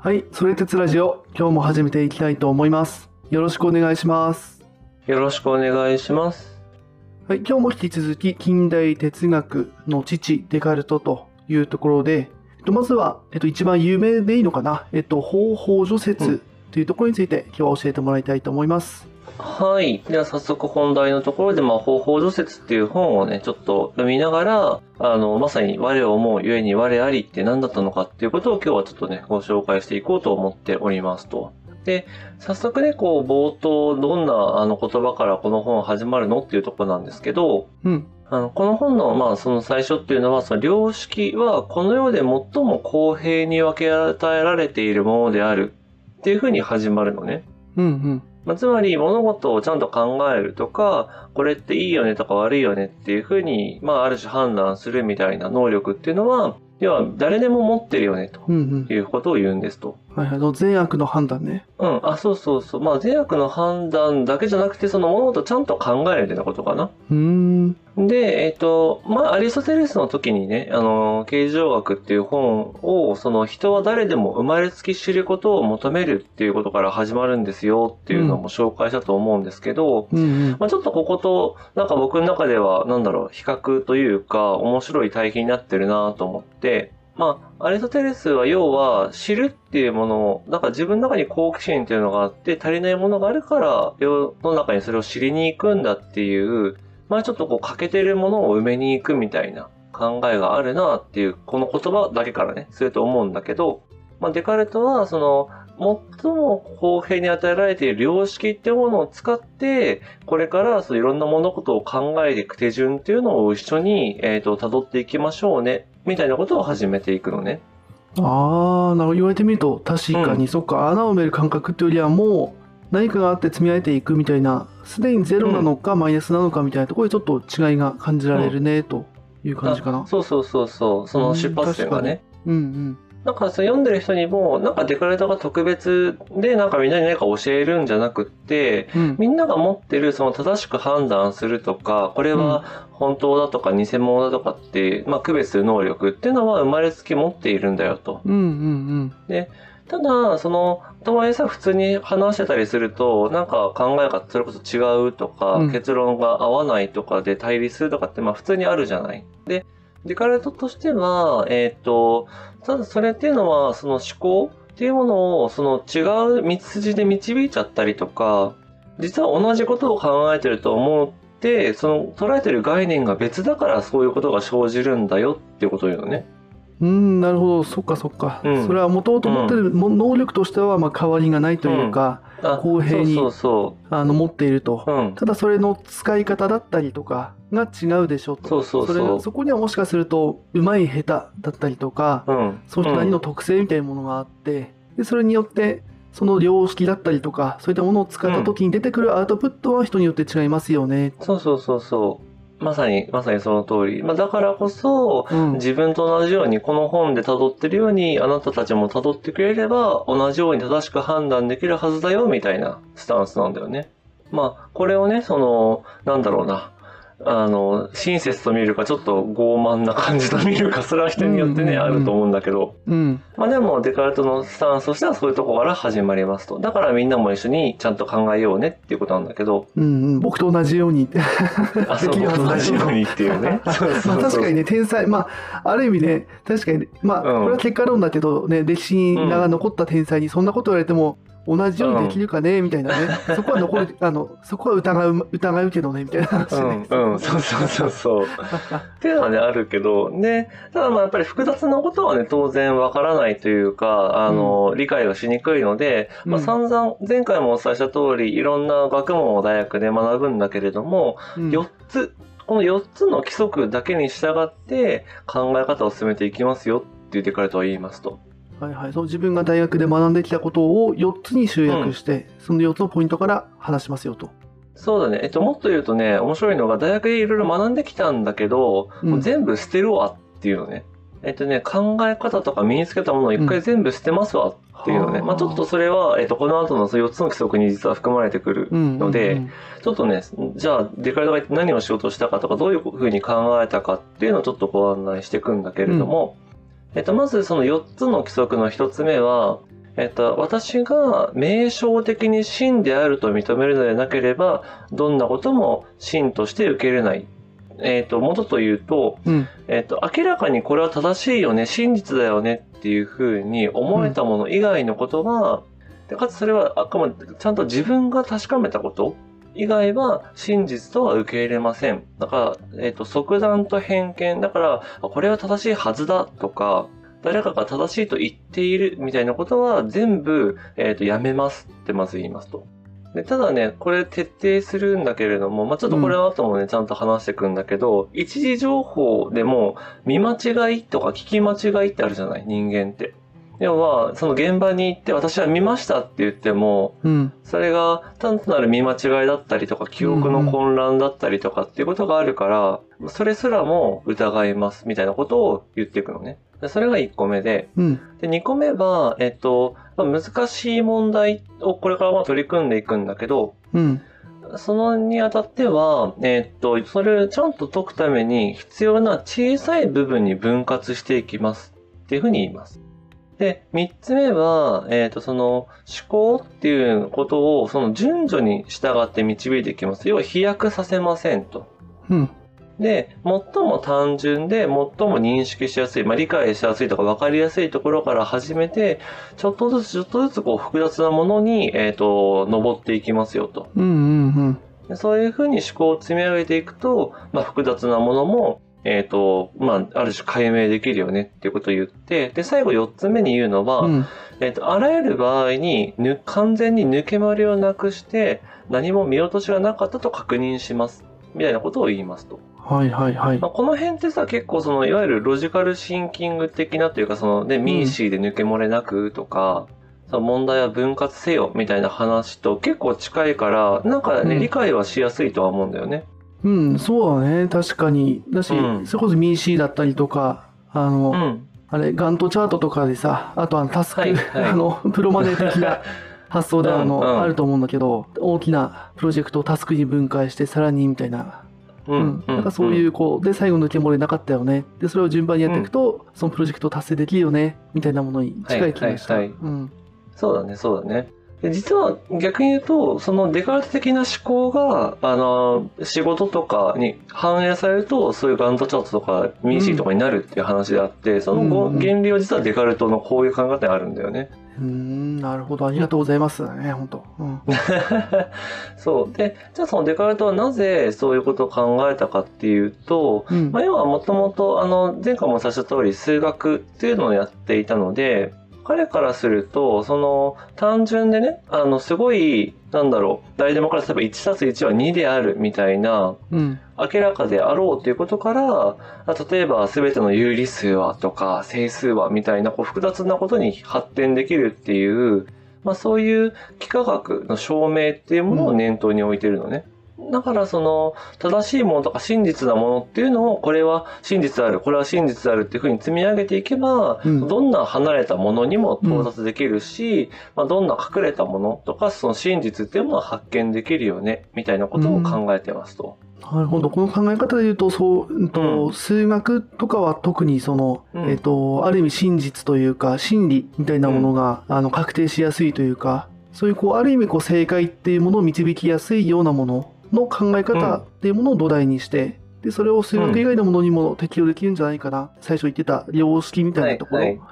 はい、それ鉄ラジオ、今日も始めていきたいと思います。よろしくお願いします。よろしくお願いします。はい、今日も引き続き近代哲学の父デカルトというところで、えっと、まずは、えっと、一番有名でいいのかな、えっと、方法除説というところについて今日は教えてもらいたいと思います。はい。では早速本題のところで、まあ、方法除説っていう本をね、ちょっと読みながら、あの、まさに我を思うゆえに我ありって何だったのかっていうことを今日はちょっとね、ご紹介していこうと思っておりますと。で、早速ね、こう、冒頭、どんなあの言葉からこの本始まるのっていうところなんですけど、うん。あの、この本の、まあ、その最初っていうのは、その良識は、この世で最も公平に分け与えられているものであるっていうふうに始まるのね。うんうん。まあ、つまり物事をちゃんと考えるとか、これっていいよねとか悪いよねっていうふうに、まあある種判断するみたいな能力っていうのは、要は誰でも持ってるよねとうんうん。いうことを言うんですと。はいはい、あの善悪の判断ね。うん、あ、そうそうそう。まあ善悪の判断だけじゃなくて、その物事をちゃんと考えるみたいなことかな。うーん。で、えっ、と、まあ、アリストテレスの時にね、あの、形状学っていう本を、その人は誰でも生まれつき知ることを求めるっていうことから始まるんですよっていうのも紹介したと思うんですけど、うんうん。まあ、ちょっとここと、なんか僕の中では、なんだろう、比較というか、面白い体験になってるなと思って、まあ、アリストテレスは要は、知るっていうものを、なんか自分の中に好奇心っていうのがあって、足りないものがあるから、世の中にそれを知りに行くんだっていう、まあちょっとこう欠けてるものを埋めに行くみたいな考えがあるなっていう、この言葉だけからね、すると思うんだけど、まあデカルトは、その、最も公平に与えられている良識っていうものを使って、これからそういろんな物事を考えていく手順っていうのを一緒に、えっ、と、辿っていきましょうね、みたいなことを始めていくのね。ああ、なるほど。言われてみると、確かに、うんそっか、穴を埋める感覚っていうよりは、もう、何かがあって積み上げていくみたいな、すでにゼロなのか、マイナスなのかみたいなところでちょっと違いが感じられるね、という感じかな。そうそうそうそう、その出発点がね。うんうん。なんかそう読んでる人にも、なんかデカルトが特別で、なんかみんなに何か教えるんじゃなくって、うん。みんなが持ってるその正しく判断するとか、これは本当だとか偽物だとかって、まあ区別する能力っていうのは生まれつき持っているんだよと。うんうんただ、その、とはいえさ、普通に話してたりすると、なんか考えがそれこそ違うとか、うん結論が合わないとかで対立するとかって、まあ普通にあるじゃない。で、デカルトとしては、えっ、と、ただそれっていうのは、その思考っていうものを、その違う道筋で導いちゃったりとか、実は同じことを考えてると思って、その捉えてる概念が別だからそういうことが生じるんだよっていうことを言うのね。うん。うん、なるほど。そっかそっか。うんそれはもともと持ってるも能力としては、まあ、変わりがないというか、あ公平にあの、持っていると。ただそれの使い方だったりとかが違うでしょと。それそこにはもしかすると、うまい下手だったりとか、うん。その人なりの特性みたいなものがあって、でそれによって、その良識だったりとか、そういったものを使った時に出てくるアウトプットは人によって違いますよね。そうそうそうそう。まさに、まさにその通り。まあ、だからこそ、うん。自分と同じように、この本で辿ってるように、あなたたちも辿ってくれれば、同じように正しく判断できるはずだよ、みたいなスタンスなんだよね。まあ、これをね、その、なんだろうな。あの、親切と見るか、ちょっと傲慢な感じと見るか、それは人によってね、あると思うんだけど。うん。まあでも、デカルトのスタンスとしてはそういうところから始まりますと。だからみんなも一緒にちゃんと考えようねっていうことなんだけど、うんうん。僕と同じように。あ、そう、できるはずだよ同じようにっていうね。まあ確かにね、天才、まあ、ある意味ね、確かに、まあ、うんこれは結果論だけど、ね、歴史が残った天才にそんなこと言われても、同じようにできるかね、みたいなね。そこは残る、あの、そこは疑う、疑うけどね、みたいな話うねん、。うん、そうそうそうそう。っていうのはね、あるけど、ね、ただまあやっぱり複雑なことはね、当然わからないというか、あの、理解がしにくいので、まあうん散々、前回もお伝えした通り、いろんな学問を大学で学ぶんだけれども、うん4つ、この4つの規則だけに従って考え方を進めていきますよって言ってくれとは言いますと。はいはい。そう、自分が大学で学んできたことを4つに集約して、その4つのポイントから話しますよと。そうだね。えっと、もっと言うとね、面白いのが、大学でいろいろ学んできたんだけど、うん全部捨てるわっていうのね。えっとね、考え方とか身につけたものを一回全部捨てますわっていうのね。はあまあちょっとそれは、えっと、この後の4つの規則に実は含まれてくるうんので、うんちょっとね、じゃあ、デカルトが何をしようとしたかとか、どういうふうに考えたかっていうのをちょっとご案内していくんだけれども、えっと、まずその4つの規則の1つ目は、えっと、私が名称的に真であると認めるのでなければ、どんなことも真として受け入れない。えっと、もとと言うと、うん。えっと、明らかにこれは正しいよね、真実だよねっていうふうに思えたもの以外のことは、でかつそれはあくまでちゃんと自分が確かめたこと以外は真実とは受け入れません。だから、えっと、即断と偏見。だから、これは正しいはずだとか、誰かが正しいと言っているみたいなことは全部、えっと、やめますってまず言いますと。でただね、これ徹底するんだけれども、まあ、ちょっとこれは後もね、ちゃんと話していくんだけど、一時情報でも見間違いとか聞き間違いってあるじゃない？人間って。要は、その現場に行って私は見ましたって言っても、うん。それが単なる見間違いだったりとか、記憶の混乱だったりとかっていうことがあるから、それすらも疑いますみたいなことを言っていくのね。でそれが1個目で、うん。で、2個目は、えっと、まあ難しい問題をこれからまあ取り組んでいくんだけど、うん。そのにあたっては、えっと、それをちゃんと解くために必要な小さい部分に分割していきますっていうふうに言います。で、三つ目は、えっ、と、その思考っていうことをその順序に従って導いていきます。要は飛躍させませんと。うん。で、最も単純で、最も認識しやすい、まあ、理解しやすいとか分かりやすいところから始めて、ちょっとずつちょっとずつこう複雑なものに、えっ、と、登っていきますよと。うん。うん。でそういうふうに思考を積み上げていくと、まあ、複雑なものも、えっ、と、まあ、ある種解明できるよねっていうことを言って、で、最後4つ目に言うのは、うん。えっ、と、あらゆる場合にぬ、完全に抜け漏れをなくして、何も見落としがなかったと確認します。みたいなことを言いますと。はいはいはいま。あ、この辺ってさ、結構その、いわゆるロジカルシンキング的なというか、そのね、ミーシーで抜け漏れなくとか、その問題は分割せよみたいな話と結構近いから、なんかね、うん理解はしやすいとは思うんだよね。うん、そうだね。確かに。だし、うんそれこそ MIC だったりとか、あの、うん。あれ、ガントチャートとかでさ、あとあのタスク、はいはい あの、プロマネ的な 発想であの、うんうんあると思うんだけど、大きなプロジェクトをタスクに分解して、さらにみたいな。ううん。なんかそういう、こう、で、最後抜け漏れなかったよね。で、それを順番にやっていくと、そのプロジェクトを達成できるよね、みたいなものに近い気がした。はいはいはいうん。そうだね、そうだね。で実は逆に言うと、そのデカルト的な思考が、あの、仕事とかに反映されると、そういうガントチャートとかミーシーとかになるっていう話であって、その原理は実はデカルトのこういう考え方にあるんだよね。うーん、なるほど。ありがとうございます。ね、本当うん。そう。で、じゃあそのデカルトはなぜそういうことを考えたかっていうと、うんまあ、要はもともと、あの、前回もさせた通り数学っていうのをやっていたので、彼からすると、その、単純でね、あの、すごい、なんだろう、誰でもから例えば1たす1は2であるみたいな、うん。明らかであろうということから、あ例えば全ての有理数はとか整数はみたいなこう複雑なことに発展できるっていう、まあそういう幾何学の証明っていうものを念頭に置いてるのね。だからその正しいものとか真実なものっていうのをこれは真実である、これは真実であるっていうふうに積み上げていけば、うん。どんな離れたものにも到達できるし、まあどんな隠れたものとかその真実っていうものを発見できるよね、みたいなことを考えてますと。なるほど。この考え方で言うと、そう、うんとうん。数学とかは特にその、うん。えっ、と、ある意味真実というか、真理みたいなものが、あの、確定しやすいというか、そういう、こう、ある意味、こう、正解っていうものを導きやすいようなものの考え方っていうものを土台にして、で、それを数学以外のものにも適用できるんじゃないかな。最初言ってた良識みたいなとこはいろ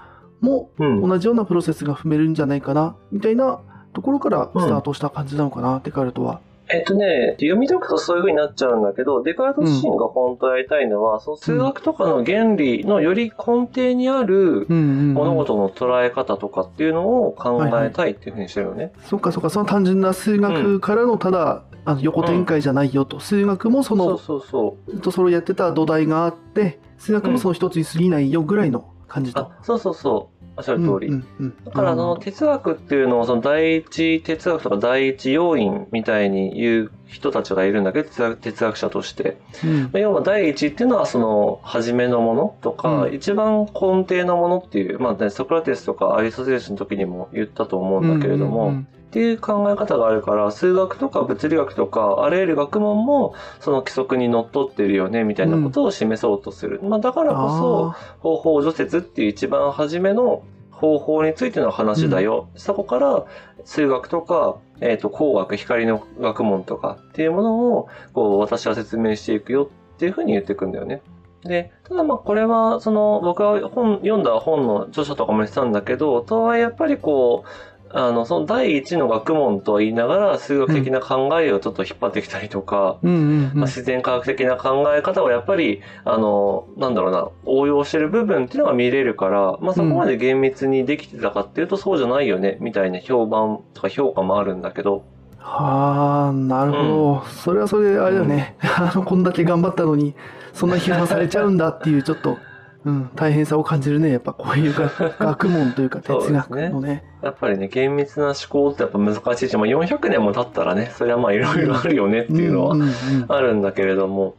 も、うん。同じようなプロセスが踏めるんじゃないかな、みたいなところからスタートした感じなのかな、デカルトは。えっとね、読み解くとそういう風になっちゃうんだけど、デカルト自身が本当やりたいのは、その数学とかの原理のより根底にあるうん。うん、うん。物事の捉え方とかっていうのを考えたいっていう風にしてるよね。そっかそっか、その単純な数学からのただ、あの横展開じゃないよと、数学もその、そうそう。ずっとそれをやってた土台があって、数学もその一つに過ぎないよぐらいの感じと。あ、そうそうそう。おっしゃる通り。うんうんうんだから、あの、哲学っていうのを、その第一哲学とか第一要因みたいに言う人たちがいるんだけど、哲学者として。うんまあ要は第一っていうのはその初めのものとか、うん一番根底のものっていう、まあね、ソクラテスとかアリストテレスの時にも言ったと思うんだけれども、うんうんっていう考え方があるから、数学とか物理学とか、あらゆる学問もその規則にのっとってるよね、みたいなことを示そうとする。まあだからこそ、方法除説っていう一番初めの方法についての話だよ。そこから数学とか、えっ、と、工学、光の学問とかっていうものを、こう、私は説明していくよっていうふうに言っていくんだよね。で、ただまあこれは、その、僕が本、読んだ本の著者とかも言ってたんだけど、とはいえやっぱりこう、あの、その第一の学問とは言いながら、数学的な考えをちょっと引っ張ってきたりとか、自然科学的な考え方をやっぱり、あの、なんだろうな、応用してる部分っていうのが見れるから、まあそこまで厳密にできてたかっていうとそうじゃないよね、みたいな評判とか評価もあるんだけど、はあ、なるほど。それはそれであれだね。あの、こんだけ頑張ったのに、そんな批判されちゃうんだっていう、ちょっと、うん、大変さを感じるね。やっぱこういうが 学問というか哲学のね。やっぱりね、厳密な思考ってやっぱ難しいし、まあ400年も経ったらね、それはまあいろいろあるよねっていうのはあるんだけれども、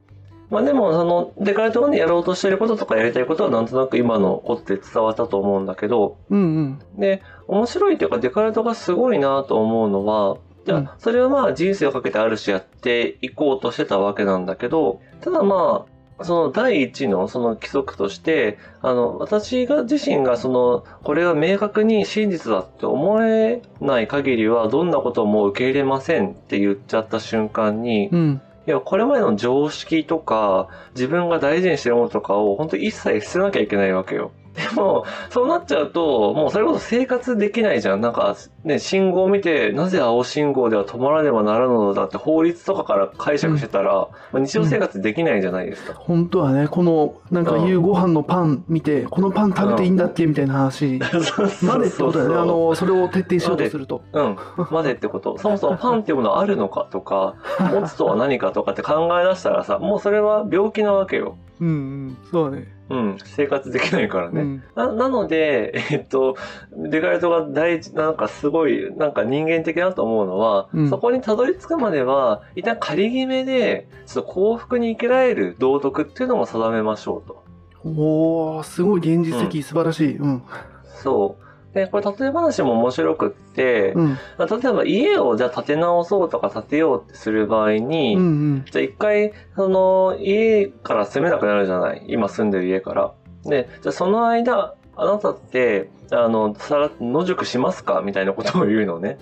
まあでも、その、デカルトがね、やろうとしてることとかやりたいことはなんとなく今のことで伝わったと思うんだけど、うんうん。で、面白いというか、デカルトがすごいなと思うのは、じゃあ、うんそれはまあ人生をかけてある種やっていこうとしてたわけなんだけど、ただまあ、その第一のその規則として、あの、私が自身がその、これは明確に真実だって思えない限りは、どんなことも受け入れませんって言っちゃった瞬間に、うん。いや、これまでの常識とか、自分が大事にしてるものとかを、本当に一切捨てなきゃいけないわけよ。でも、そうなっちゃうと、もうそれこそ生活できないじゃん。なんか、ね、信号を見て、なぜ青信号では止まらねばならぬのだって法律とかから解釈してたら、まあ日常生活できないじゃないですか。本当はね、この、なんか夕ご飯のパン見て、このパン食べていいんだっけみたいな話までってことだよね。あの、それを徹底しようとすると。うん。までってこと。そもそもパンっていうものはあるのかとか、持つとは何かとかって考え出したらさ、もうそれは病気なわけよ。うんうん。そうだね。うん。生活できないからね。うん。ななので、えっと、デカルトが大事、なんかすごい、なんか人間的だと思うのは、うんそこにたどり着くまでは、一旦仮決めで、ちょっと幸福に生きられる道徳っていうのも定めましょうと。おー、すごい現実的、素晴らしい。うん。そう。で、これ例え話も面白くって、うん。まあ例えば家をじゃあ建て直そうとか建てようってする場合に、うんうん。じゃあ一回、その、家から住めなくなるじゃない？今住んでる家から。で、じゃあその間、あなたって、あの、さら、野宿しますか？みたいなことを言うのね。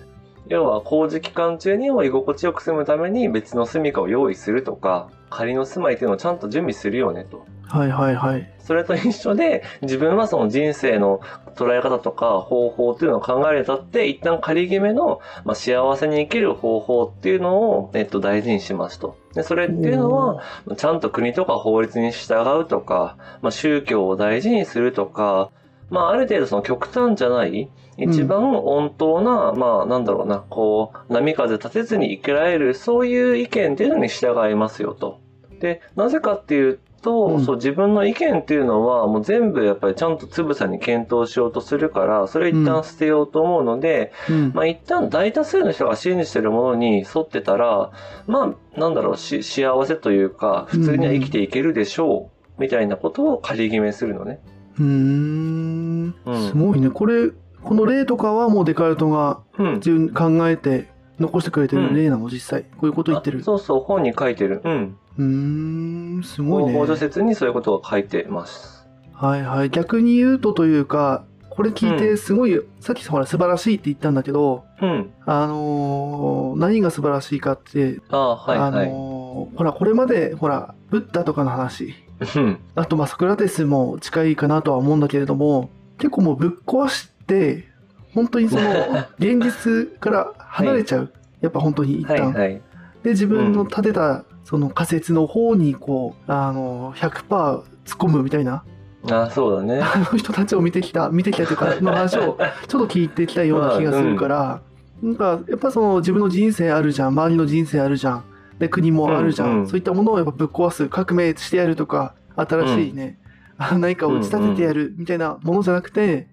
要は工事期間中にも居心地よく住むために別の住処を用意するとか、仮の住まいっていうのをちゃんと準備するよねと。はいはいはい。それと一緒で、自分はその人生の捉え方とか方法っていうのを考えるにあたって、一旦仮決めの、まあ、幸せに生きる方法っていうのを、えっと、大事にしますと。で、それっていうのは、ちゃんと国とか法律に従うとか、まあ、宗教を大事にするとか、まあ、ある程度その極端じゃない、一番温当な、まあ、なんだろうな、こう、波風立てずに生きられる、そういう意見っていうのに従いますよと。で、なぜかっていうと、うんそう、自分の意見っていうのは、もう全部やっぱりちゃんとつぶさに検討しようとするから、それ一旦捨てようと思うので、うん。まあ一旦大多数の人が信じてるものに沿ってたら、まあ、なんだろう、し、幸せというか、普通には生きていけるでしょう、みたいなことを仮決めするのね。うーん。うんすごいね。これ、この例とかはもうデカルトがうん。自分考えて残してくれてる例なの、実際。こういうこと言ってるあ。そうそう、本に書いてる。うん。うーん、すごいね。法助説にそういうことが書いてます。はいはい。逆に言うとというか、これ聞いてすごい、さっきほら素晴らしいって言ったんだけど、うん。あのー何が素晴らしいかって、ああ、はいあはい。のーほら、これまで、ほら、ブッダとかの話、うん。あと、まあ、ソクラテスも近いかなとは思うんだけれども、結構もうぶっ壊して、本当にその、現実から離れちゃう。やっぱ本当に一旦。はいはい。で、自分の立てた、その仮説の方に、こう、あの、100%突っ込むみたいな、ああ、そうだね。あの人たちを見てきた、見てきたというか、の話をちょっと聞いてきたような気がするから、なんか、やっぱその自分の人生あるじゃん、周りの人生あるじゃん、で、国もあるじゃん、うんうん。そういったものをやっぱぶっ壊す、革命してやるとか、新しいね、あ何かを打ち立ててやるみたいなものじゃなくて、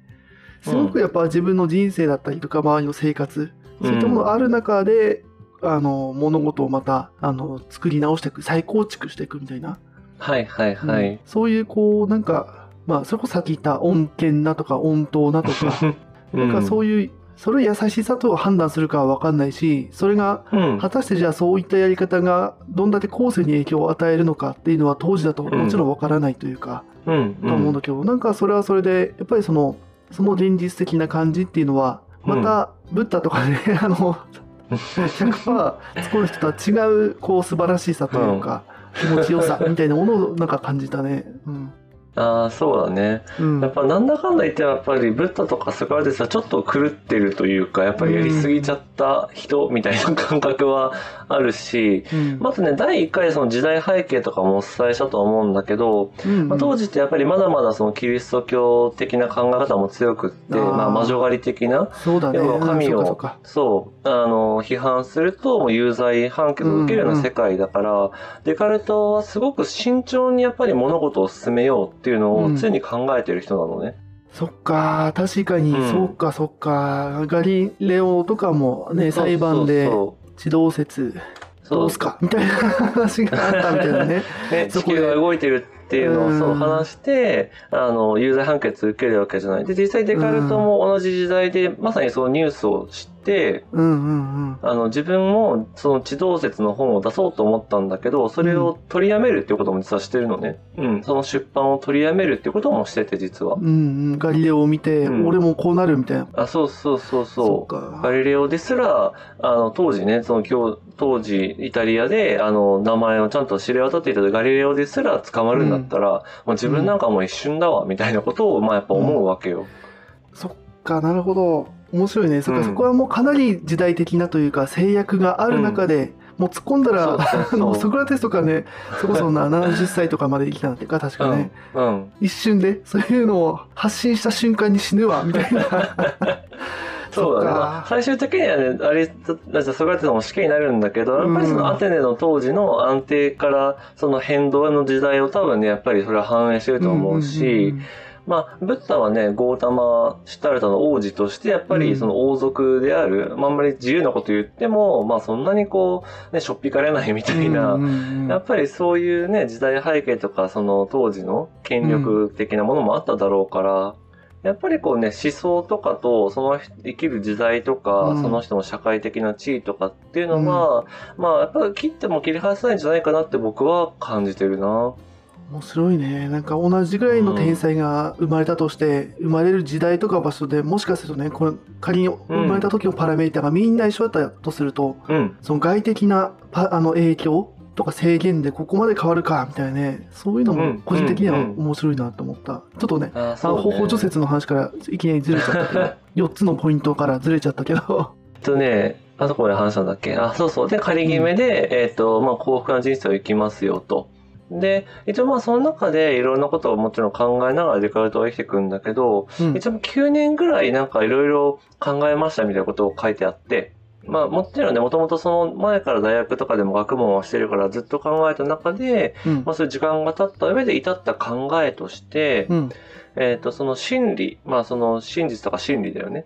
すごくやっぱ自分の人生だったりとか、周りの生活、そういったものがある中で、あの、物事をまた、あの、作り直していく、再構築していくみたいな。はいはいはい。うん。そういう、こう、なんか、まあ、それこそさっき言った恩恵なとか、温当なとか、なんかそういう、それを優しさと判断するかは分かんないし、それが、うん。果たしてじゃあそういったやり方がどんだけ後世に影響を与えるのかっていうのは当時だともちろん分からないというか、うん。と思うんだけど、なんかそれはそれで、やっぱりその、その現実的な感じっていうのはまたブッダとかね、あの100%作る人とは違うこう素晴らしさというか、気持ちよさみたいなものをなんか感じたね。うんああ、そうだね。うん。やっぱなんだかんだ言ってやっぱりブッダとかソクラテスはちょっと狂ってるというか、やっぱりやりすぎちゃった人みたいな感覚はあるし、うん。まずね、第1回その時代背景とかもお伝えしたと思うんだけど、うんまあ、当時ってやっぱりまだまだそのキリスト教的な考え方も強くって、まあ魔女狩り的な、そうだね。神をうんそうあの、批判するともう有罪判決を受けるような世界だから、デカルトはすごく慎重にやっぱり物事を進めようっていうのをうん。常に考えてる人なのね。そっか、確かに、うん。そっか、そっか。ガリレオとかもね、裁判で地動説。そう。どうすか？みたいな話があったみたいなね。ね、地球が動いてるっていうのをうん。そう話して、あの、有罪判決受けるわけじゃない。で、実際デカルトも同じ時代で、まさにそのニュースを知って、うんうんあの、自分もその地動説の本を出そうと思ったんだけど、それを取りやめるっていうことも実はしてるのね。うん。その出版を取りやめるっていうこともしてて、実はうん。。うんうん。ガリレオを見て、うん俺もこうなるみたいな。あ、そうそうそうそそう。ガリレオですら、あの、当時ね、その今日、当時、イタリアで、あの、名前をちゃんと知れ渡っていたガリレオですら捕まるんだったら、もう自分なんかもう一瞬だわ、みたいなことを、まあやっぱ思うわけよ。そっか、なるほど。面白いね。うんそこはもうかなり時代的なというか、制約がある中で、もう突っ込んだら、ソクラテスとかね、そこそな 70歳とかまで生きたんていうか、確かね。うん。うん。一瞬で、そういうのを発信した瞬間に死ぬわ、みたいな。そうだね。まあ最終的にはね、あれ、だソクラテスも死刑になるんだけど、やっぱりそのアテネの当時の安定から、その変動の時代を多分ね、やっぱりそれは反映してると思うし、まあ、ブッダはね、ゴータマ・シッタルタの王子として、やっぱりその王族である、まあ、あんまり自由なこと言っても、まあ、そんなにこう、ね、しょっぴかれないみたいな、うんうんうんやっぱりそういうね、時代背景とか、その当時の権力的なものもあっただろうから、やっぱりこうね、思想とかと、その生きる時代とか、うん。その人の社会的な地位とかっていうのは、まあ、やっぱり切っても切り離せないんじゃないかなって僕は感じてるな。面白いね。なんか同じぐらいの天才が生まれたとして、生まれる時代とか場所でもしかするとね、これ仮に生まれた時のパラメータがみんな一緒だったとすると、うん。その外的なパあの影響とか制限でここまで変わるかみたいなね、そういうのもうん個人的にはうん面白いなと思った。ちょっとね、あー、あそう、ね。の方法除雪の話からいきなりずれちゃったけど、4つのポイントからずれちゃったけど、えっとね、あそこまで話したんだっけ？あ、そうそう。で、仮決めで、えっと、まあ、幸福な人生を生きますよと。で、一応まあ、その中でいろんなことをもちろん考えながらデカルトは生きていくんだけど、うん一応9年ぐらいなんかいろいろ考えましたみたいなことを書いてあって、まあもちろんね、もともとその前から大学とかでも学問はしてるからずっと考えた中で、うんまあそういう時間が経った上で至った考えとして、うんえっ、と、その真理、まあその真実とか真理だよね。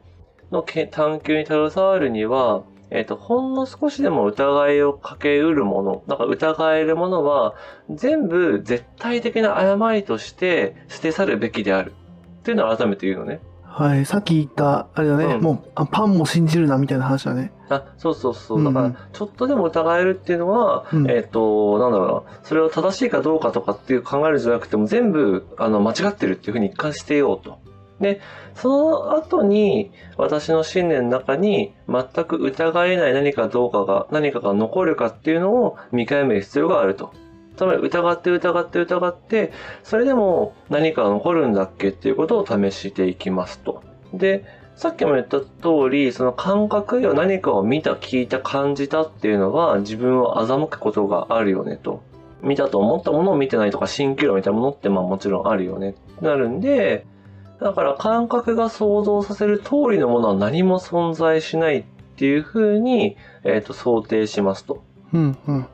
のけ探求に携わるには、えっ、と、ほんの少しでも疑いをかけうるもの、なんか疑えるものは、全部絶対的な誤りとして捨て去るべきである。っていうのを改めて言うのね。はい、さっき言った、あれだね、うんもうあパンも信じるなみたいな話だね。あ、そうそうそう。だから、ちょっとでも疑えるっていうのは、うんえっ、と、なんだろうな、それを正しいかどうかとかっていう考えるんじゃなくても、全部、あの、間違ってるっていうふうに一貫してようと。で、その後に、私の信念の中に、全く疑えない何かどうかが、何かが残るかっていうのを見極める必要があると。つまり、疑って疑って疑って、それでも何かが残るんだっけっていうことを試していきますと。で、さっきも言った通り、その感覚や何かを見た、聞いた、感じたっていうのは自分を欺くことがあるよねと。見たと思ったものを見てないとか、蜃気楼みたものってまあもちろんあるよね。なるんで、だから感覚が想像させる通りのものは何も存在しないっていうふうに、えっ、と、想定しますと。うんうん。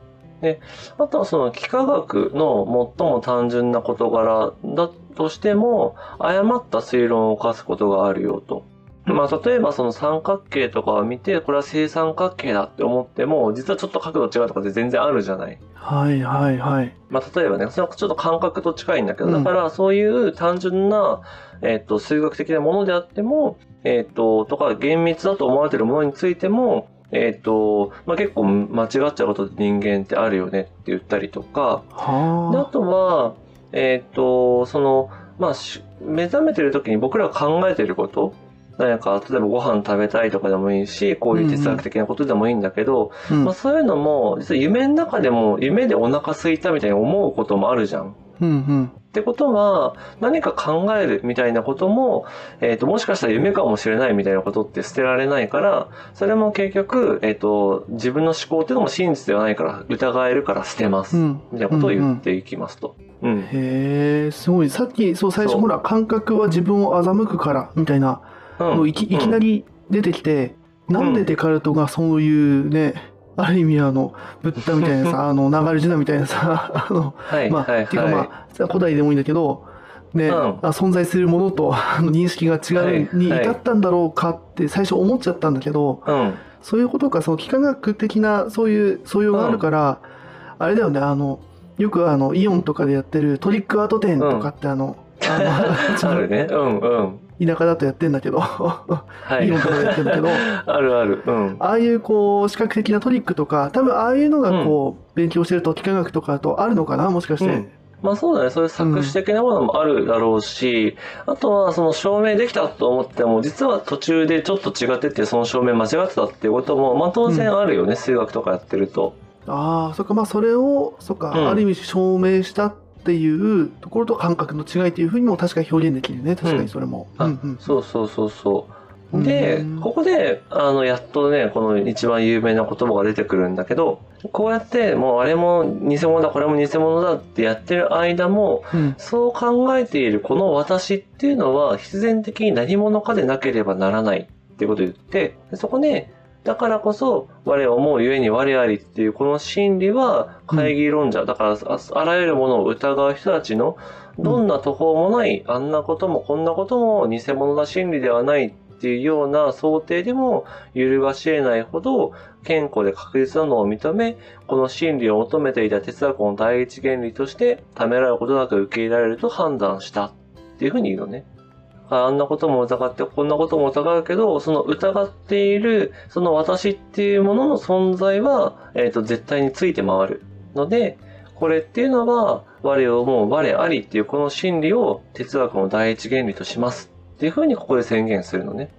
あとはその幾何学の最も単純な事柄だとしても、誤った推論を犯すことがあるよと。まあ、例えばその三角形とかを見て、これは正三角形だって思っても、実はちょっと角度違うとかって全然あるじゃない。はいはいはい。まあ、例えばね、それはちょっと感覚と近いんだけど、うんだからそういう単純な、えっ、と、数学的なものであっても、えっ、と、とか厳密だと思われているものについても、えっ、と、まあ、結構間違っちゃうことって人間ってあるよねって言ったりとか、であはとは、えっ、と、その、まあし、目覚めてる時に僕らが考えてること、何か、例えばご飯食べたいとかでもいいし、こういう哲学的なことでもいいんだけど、うんまあそういうのも、実は夢の中でも、夢でお腹空いたみたいに思うこともあるじゃん。うんうんってことは、何か考えるみたいなことも、えっ、と、もしかしたら夢かもしれないみたいなことって捨てられないから、それも結局、えっ、と、自分の思考っていうのも真実ではないから、疑えるから捨てます。うんみたいなことを言っていきますと。うん。へえすごいさっきそう最初ほら感覚は自分を欺くからみたいなうんのいきいきなり出てきて、なんでデカルトがそういうねある意味あのブッダみたいなさ あの流れジナみたいなさあのはい、まあ、はい、っていうかまはい。あ古代でもいいんだけどね、うんあ存在するものとあの認識が違うにはいはい至ったんだろうかって最初思っちゃったんだけど、うん。そういうことかその幾何学的なそういう素養があるから、あれだよねあのよくあのイオンとかでやってるトリックアート展とかってあの、あのちょ あっるね。うん、うん。と田舎だとやってんだけど、はい。とやってんだけど あるある。うん。ああいうこう視覚的なトリックとか多分ああいうのがこう、勉強してると幾何学とかだとあるのかなもしかして、うんまあそうだね。そういう作詞的なものもあるだろうし、あとはその証明できたと思っても、実は途中でちょっと違ってて、その証明間違ってたっていうことも、まあ当然あるよね。数学とかやってると。ああそっかまあそれをそっか、うんある意味証明したっていうところと感覚の違いっていうふうにも確かに表現できるね。確かにそれも、あうんうん。そうそうそうそう。でうん、ここで、あの、やっとね、この一番有名な言葉が出てくるんだけど、こうやって、もうあれも偽物だ、これも偽物だってやってる間も、うん。そう考えているこの私っていうのは必然的に何者かでなければならないっていうことを言って、そこで、だからこそ、我を思うゆえに我ありっていうこの心理は会議論者、だからああらゆるものを疑う人たちのどんな途方もない、あんなこともこんなことも偽物な心理ではないっていうような想定でも揺るがし得ないほど健康で確実なのを認め、この真理を求めていた哲学の第一原理として、ためらうことなく受け入れられると判断したっていうふうに言うのね。あんなことも疑って、こんなことも疑うけど、その疑っている、その私っていうものの存在は、えっ、と、絶対について回る。ので、これっていうのは、我を思う我ありっていうこの真理を哲学の第一原理とします。っていうふうにここで宣言するのね。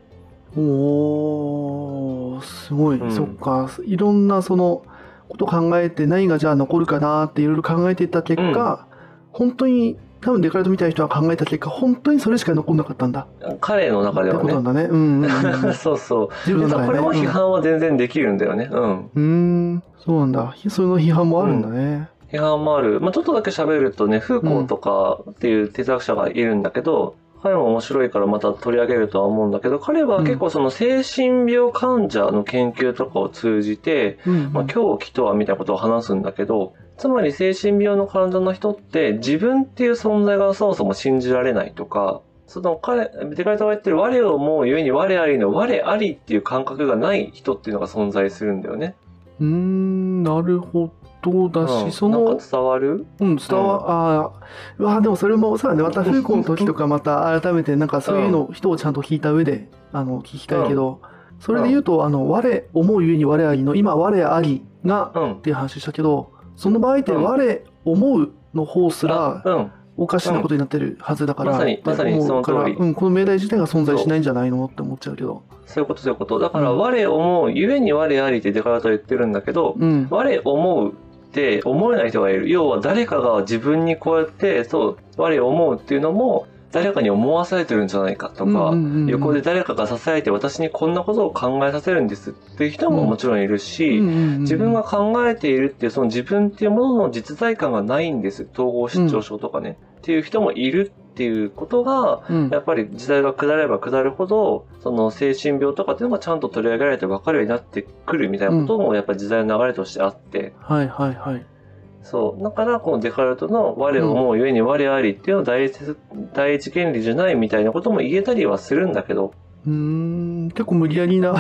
おーすごい、うんそっかいろんなそのこと考えて何がじゃあ残るかなっていろいろ考えていった結果、本当に多分デカルトみたいな人が考えた結果本当にそれしか残んなかったんだ彼の中ではねってことなん。だねうんうんうんうん そうそう。自分のねこれも批判は全然できるんだよね。うん。うんそうなんだその批判もあるんだね、批判もある。まあちょっとだけ喋るとね、フーコーとかっていう哲学者がいるんだけど、彼も面白いからまた取り上げるとは思うんだけど、彼は結構その精神病患者の研究とかを通じて、うんうんまあ、狂気とはみたいなことを話すんだけど、つまり精神病の患者の人って自分っていう存在がそもそも信じられないとか、その彼、デカルトが言ってる我を思うゆえに我ありの我ありっていう感覚がない人っていうのが存在するんだよね。うーんなるほどだし、うん。そのなんか伝わる？うん、伝わ、ああ、うわあ、でもそれも、そうだね、またフーの時とか、また改めて、なんかそういうの、人をちゃんと聞いた上で、あの、聞きたいけど、それで言うと、あの、我、思うゆえに我ありの、今、我ありが、うん。っ。ていう話したけど、その場合って、うん我、思うの方すら、うん。おかしなことになってるはずだから、まさにまさにその通りうん、この命題自体が存在しないんじゃないのって思っちゃうけど。そういうことそういうこと。だから、うん我思う、ゆえに我ありってデカルトは言ってるんだけど、うん。我思うって思えない人がいる。要は誰かが自分にこうやって、そう、我思うっていうのも、誰かに思わされてるんじゃないかとか、横で誰かが支えて私にこんなことを考えさせるんですっていう人ももちろんいるし、自分が考えているっていうその自分っていうものの実在感がないんです。統合失調症とかね。っていう人もいるっていうことが、うんやっぱり時代が下れば下るほど、その精神病とかっていうのがちゃんと取り上げられて分かるようになってくるみたいなこともやっぱり時代の流れとしてあって、はいはいはい。そう。だから、このデカルトの我を思うゆえに我ありっていうのは第一第一原理じゃないみたいなことも言えたりはするんだけど、うーん、結構無理やりな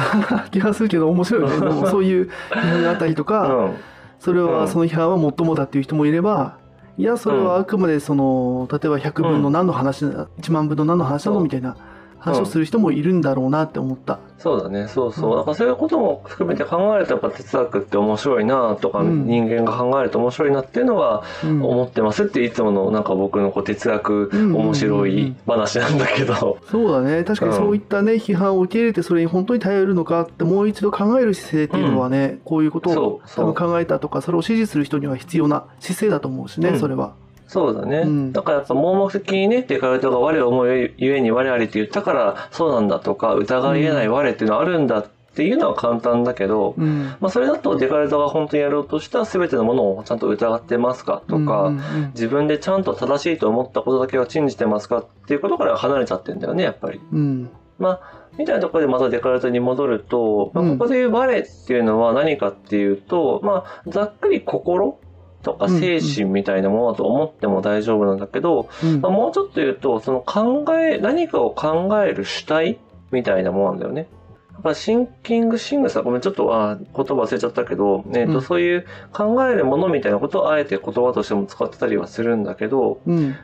気がするけど、面白いね。でもそういう批判があったりとうか、ん。それうんはその批判はもっともだっていう人もいれば、いやそれはあくまでその例えば100分の何の話な1万分の何の話なのみたいな話をする人もいるんだろうなって思った。そうだね、そうそう。うん。なんかそういうことも含めて考えるとやっぱ哲学って面白いなとか、うん。人間が考えると面白いなっていうのはうん。思ってます。っていつものなんか僕のこう哲学うん。面白い話なんだけど。そうだね。確かにそういったね、批判を受け入れてそれに本当に頼るのかってもう一度考える姿勢っていうのはね、こういうことを多分考えたとかそれを支持する人には必要な姿勢だと思うしね、うん。それは。そうだね。うんだからやっぱ盲目的にね、デカルトが我を思うゆえに我ありって言ったからそうなんだとか、疑い得ない我っていうのはあるんだっていうのは簡単だけど、うんまあそれだとデカルトが本当にやろうとした全てのものをちゃんと疑ってますかとか、うんうん自分でちゃんと正しいと思ったことだけは信じてますかっていうことから離れちゃってんだよね、やっぱり。うんまあ、みたいなところでまたデカルトに戻ると、まあ、うんここで言う我っていうのは何かっていうと、まあ、ざっくり心とか精神みたいなものだと思っても大丈夫なんだけど、うんまあ、もうちょっと言うと、その考え、何かを考える主体みたいなものなんだよね。やっぱシンキングシングさ、ごめん、ちょっとあ言葉忘れちゃったけど、えっ、と、うんそういう考えるものみたいなことをあえて言葉としても使ってたりはするんだけど、うん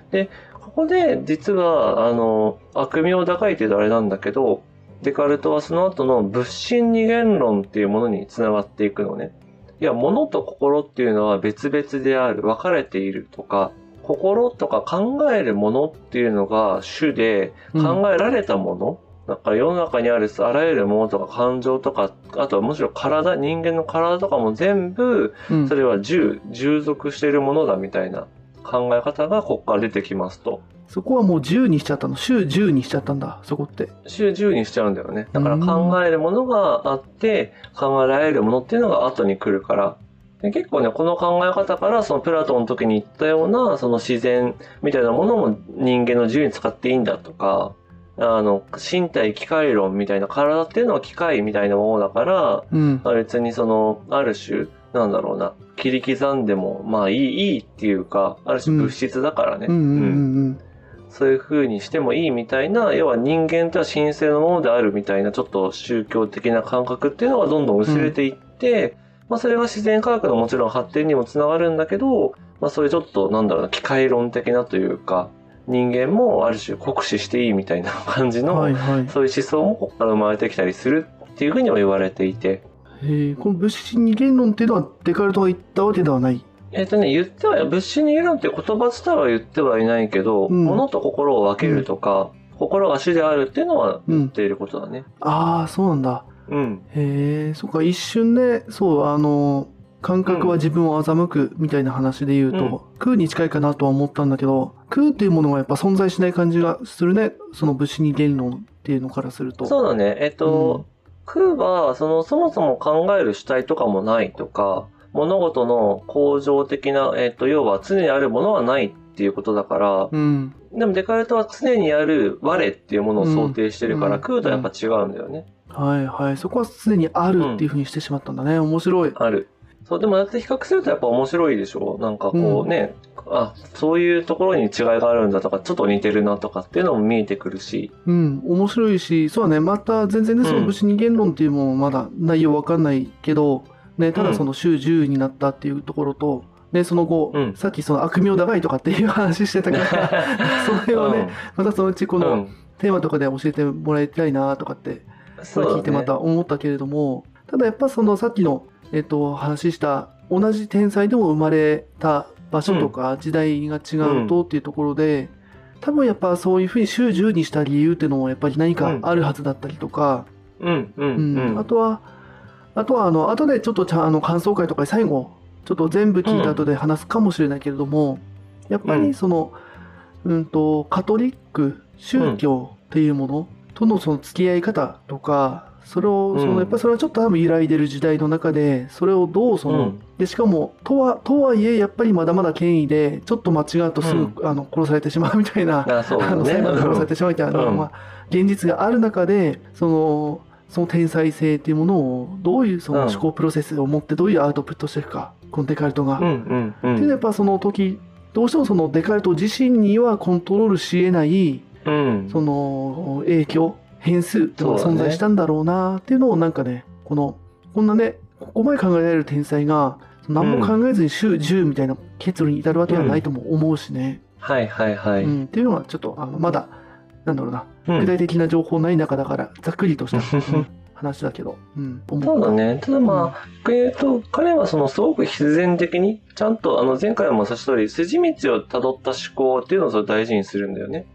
ここで実は、あの、悪名高いって言うとあれなんだけど、デカルトはその後の物心二元論っていうものにつながっていくのね。いや、物と心っていうのは別々である、分かれているとか、心とか考えるものっていうのが主で、考えられたもの、だから世の中にあるあらゆるものとか感情とか、あとはむしろ体、人間の体とかも全部、うんそれは従、従属しているものだみたいな考え方がここから出てきますと。そこはもう10にしちゃったの週10にしちゃったんだそこって。週10にしちゃうんだよね。だから考えるものがあって、考えられるものっていうのが後に来るから。で結構ね、この考え方から、そのプラトンの時に言ったような、その自然みたいなものも人間の自由に使っていいんだとか、あの、身体機械論みたいな体っていうのは機械みたいなものだから、うんまあ別にその、ある種、なんだろうな、切り刻んでも、まあいい、いいっていうか、ある種物質だからね。うんうんうんそういう風にしてもいいみたいな、要は人間とは神聖のものであるみたいな、ちょっと宗教的な感覚っていうのがどんどん薄れていって、まあそれが自然科学のもちろん発展にもつながるんだけど、まあそういうちょっとなんだろうな、機械論的なというか、人間もある種酷使していいみたいな感じうん。の、はいはい。そういう思想もここから生まれてきたりするっていう風にも言われていて、えーこの物心二元論っていうのはデカルトが言ったわけではない。えっ、とね、言っては、物心に論っていう言葉自体は言ってはいないけど、うん物と心を分けるとか、心が主であるっていうのはうん。言っていることだね。ああ、そうなんだ。うん。へえ、そっか、一瞬で、そう、あの、感覚は自分を欺くみたいな話で言うと、うん空に近いかなとは思ったんだけど、空っていうものがやっぱ存在しない感じがするね。その物心二元論っていうのからすると。そうだね。えっと、空は、その、そもそも考える主体とかもないとか、物事の恒常的な、えっと、要は常にあるものはないっていうことだから、うん。でもデカルトは常にある我っていうものを想定してるから、うん空とはやっぱ違うんだよね。はいはい。そこは常にあるっていうふうにしてしまったんだね。面白い。ある。そう、でもやって比較するとやっぱ面白いでしょなんかこうね、あ、そういうところに違いがあるんだとか、ちょっと似てるなとかっていうのも見えてくるし、うん、面白いし、そうだね、また全然ね、そのうん物心二元論っていうものまだ内容わかんないけど、ね、ただその週10になったっていうところと、ね、その後、うん。さっきその悪名高いとかっていう話してたから、その辺はね、またそのうちこのうん、テーマとかで教えてもらいたいなとかって、それ聞いてまた思ったけれども、ただやっぱそのさっきの、えっと、話した、同じ天才でも生まれた場所とか時代が違うとっていうところで、多分やっぱそういうふうに週10にした理由っていうのもやっぱり何かあるはずだったりとか、うん、うん、うん。うん。あとは、あとはあの、後でちょっとあの感想会とかで最後、ちょっと全部聞いた後で話すかもしれないけれども、やっぱうん。りその、うんと、カトリック宗教っていうものとのその付き合い方とか、それを、そうん。のやっぱりそれはちょっと多分揺らいでる時代の中で、それをどうその、うん。で、しかも、とは、とはいえ、やっぱりまだまだ権威で、ちょっと間違うとすぐ、あの、殺されてしまうみたいな、あ、そうあの、だね。裁判で殺されてしまうみたいな、うんまあ、現実がある中で、その、その天才性っていうものを、どういうそのうん思考プロセスを持って、どういうアウトプットしていくか、このデカルトが。うん、うん、うん。っていうのはやっぱその時、どうしてもそのデカルト自身にはコントロールし得ない、うん。その影響、変数っていうのが存在したんだろうなっていうのをなんかね、この、こんなね、ここまで考えられる天才が、何も考えずに週10みたいな結論に至るわけはないとも思うしね。はい、はい、はい。うん、っていうのはちょっとあのまだなんだろうな、うん具体的な情報ない中だから、ざっくりとした、う ん話だけど、うん、思そうだね。ただまあ、逆に言うと、彼はそのすごく必然的に、ちゃんとあの前回も指した通り、筋道を辿った思考っていうのをそれ大事にするんだよね。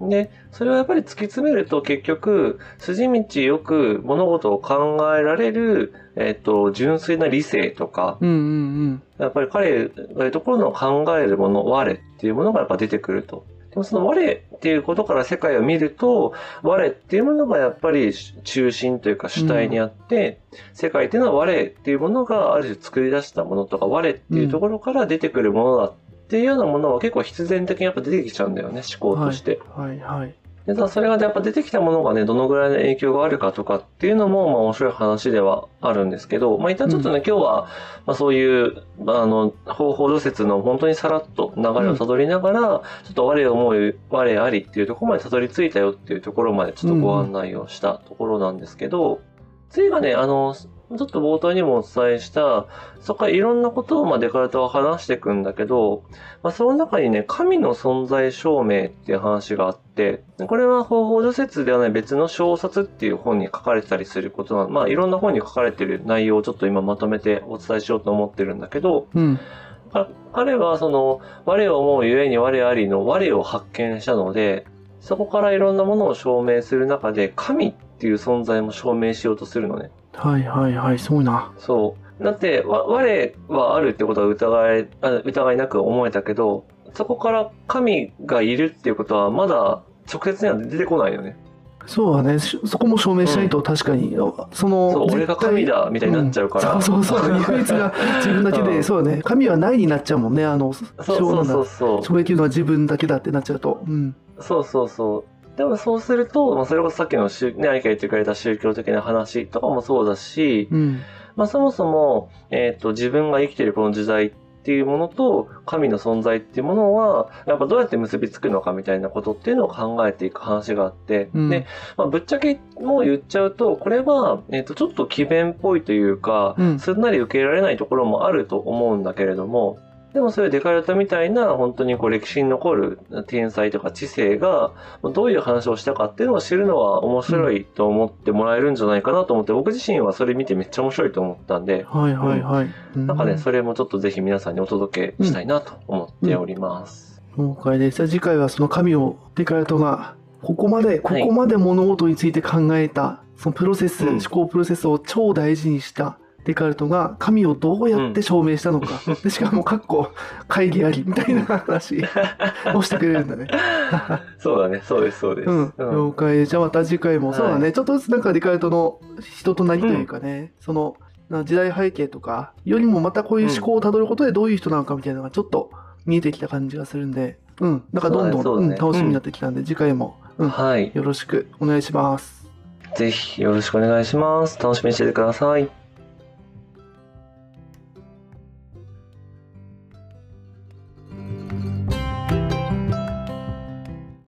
で、それをやっぱり突き詰めると結局、筋道よく物事を考えられる、えっ、と、純粋な理性とか、うんうんやっぱり彼が言うところの考えるもの、我っていうものがやっぱ出てくると。でもその我っていうことから世界を見ると、我っていうものがやっぱり中心というか主体にあって、世界っていうのは我っていうものがある種作り出したものとか、我っていうところから出てくるものだっていうようなものは結構必然的にやっぱ出てきちゃうんだよね、思考として。はい。はいはい。で、それがやっぱ出てきたものがね、どのぐらいの影響があるかとかっていうのも、まあ面白い話ではあるんですけど、まあ一旦ちょっとね、今日は、まあそういう、まああの、方法除説の本当にさらっと流れをたどりながら、ちょっと我思う、我ありっていうところまでたどり着いたよっていうところまでちょっとご案内をしたところなんですけど、次がね、あの、ちょっと冒頭にもお伝えした、そこからいろんなことをまあデカルトは話していくんだけど、まあ、その中にね、神の存在証明っていう話があって、これは方法除説ではない別の小冊っていう本に書かれてたりすることなまあいろんな本に書かれてる内容をちょっと今まとめてお伝えしようと思ってるんだけど、うん。か彼はその、我を思うゆえに我ありの我を発見したので、そこからいろんなものを証明する中で、神っていう存在も証明しようとするのね。はいはいはい、そうな。そう。だって、わ我はあるってことは疑い、あ疑いなく思えたけど、そこから神がいるっていうことはまだ直接には出てこないよね。そうだね。しそこも証明しないと確かに、その、そう、俺が神だみたいになっちゃうから。うんそうそうそう。唯一が自分だけで、うんそうだね。神はないになっちゃうもんね。あの、そうそうそうそう。証明できるのは自分だけだってなっちゃうと。うん。そうそうそう。でもそうすると、まあ、それこそさっきの宗、ね、愛が言ってくれた宗教的な話とかもそうだし、うん。まあそもそも、えっ、と、自分が生きているこの時代っていうものと、神の存在っていうものは、やっぱどうやって結びつくのかみたいなことっていうのを考えていく話があって、うんで、まあ、ぶっちゃけもう言っちゃうと、これは、えっ、と、ちょっと奇弁っぽいというか、うんすんなり受け入れられないところもあると思うんだけれども、でもそういうデカルトみたいな本当にこう歴史に残る天才とか知性がどういう話をしたかっていうのを知るのは面白いと思ってもらえるんじゃないかなと思って、僕自身はそれ見てめっちゃ面白いと思ったんで、はいはいはい。なんかね、うそれもちょっとぜひ皆さんにお届けしたいなと思っております。了解です。じゃあ次回はその神をデカルトがここまで、ここまで物事について考えた、そのプロセス、うん思考プロセスを超大事にしたデカルトが神をどうやって証明したのか。でしかも、かっこ会議ありみたいな話をしてくれるんだね。そうだね、そうです、そうです。うん、了解。じゃあまた次回も、はいそうだね、ちょっとずつなんかデカルトの人となりというかね、そのな時代背景とかよりもまたこういう思考をたどることでどういう人なのかみたいなのがちょっと見えてきた感じがするんで、うん、なんかどんどん、ねうん楽しみになってきたんで、次回も、うん、はい。よろしくお願いします。ぜひよろしくお願いします。楽しみにしててください。